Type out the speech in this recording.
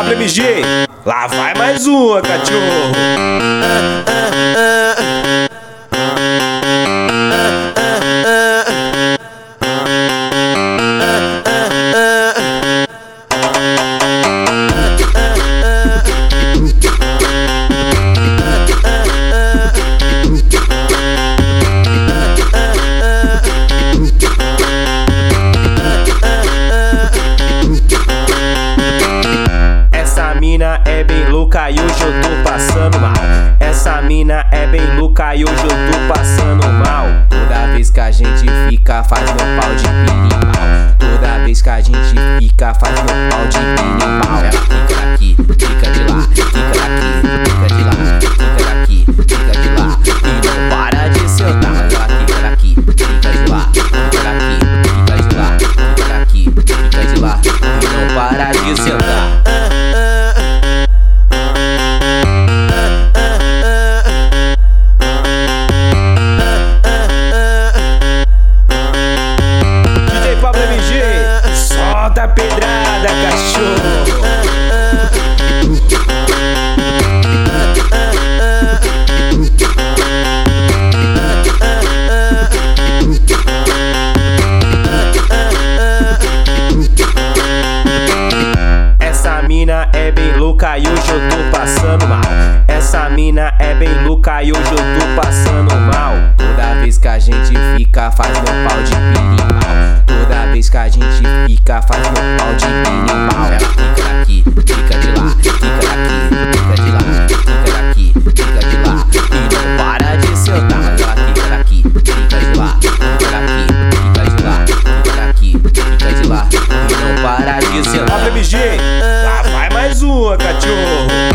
Pablo MG, lá vai mais uma, cachorro. Mina é bem louca e hoje eu tô passando mal. Essa mina é bem louca e hoje eu tô passando mal. Toda vez que a gente fica, faz meu pau de pirimbau. Toda vez que a gente fica, faz meu pau de pirimbau. Ela fica daqui, fica de lá, fica daqui, fica de lá, fica daqui, fica de lá. E não para de sentar. Ela fica daqui, fica de lá, fica daqui, fica de lá, fica daqui, fica de lá. E não para de sentar. Solta a pedrada, cachorro. Essa mina é bem louca e hoje eu tô passando mal. Essa mina é bem louca e hoje eu tô passando mal. Toda vez que a gente fica, faz meu pau de pirimbau. Toda vez que a gente para de sentar. MG, lá vai mais uma, cachorro.